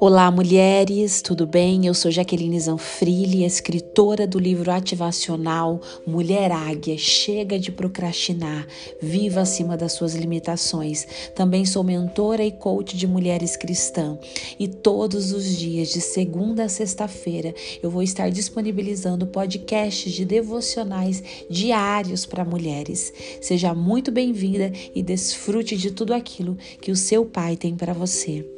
Olá, mulheres, tudo bem? Eu sou Jaqueline Zanfrilli, escritora do livro ativacional Mulher Águia. Chega de procrastinar, viva acima das suas limitações. Também sou mentora e coach de mulheres cristãs. E todos os dias, de segunda a sexta-feira, eu vou estar disponibilizando podcasts de devocionais diários para mulheres. Seja muito bem-vinda e desfrute de tudo aquilo que o seu pai tem para você.